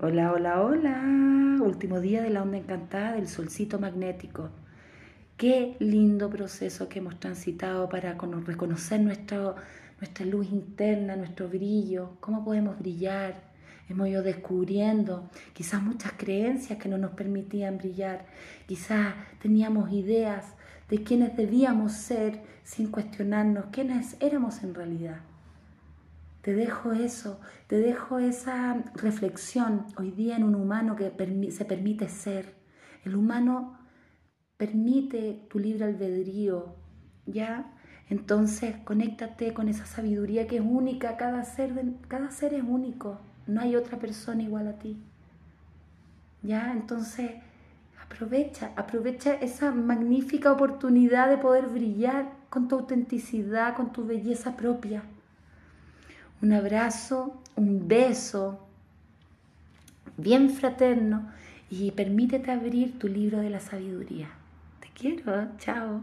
Hola, hola, hola. Último día de la onda encantada del solcito magnético. Qué lindo proceso que hemos transitado para reconocer nuestro, nuestra luz interna, nuestro brillo, cómo podemos brillar. Hemos ido descubriendo quizás muchas creencias que no nos permitían brillar. Quizás teníamos ideas de quiénes debíamos ser sin cuestionarnos quiénes éramos en realidad. Te dejo eso, te dejo esa reflexión hoy día en un humano que se permite ser. El humano permite tu libre albedrío, ¿ya? Entonces, conéctate con esa sabiduría que es única, cada ser, cada ser es único, no hay otra persona igual a ti. ¿Ya? Entonces, aprovecha, aprovecha esa magnífica oportunidad de poder brillar con tu autenticidad, con tu belleza propia un abrazo, un beso bien fraterno y permítete abrir tu libro de la sabiduría. Te quiero, chao.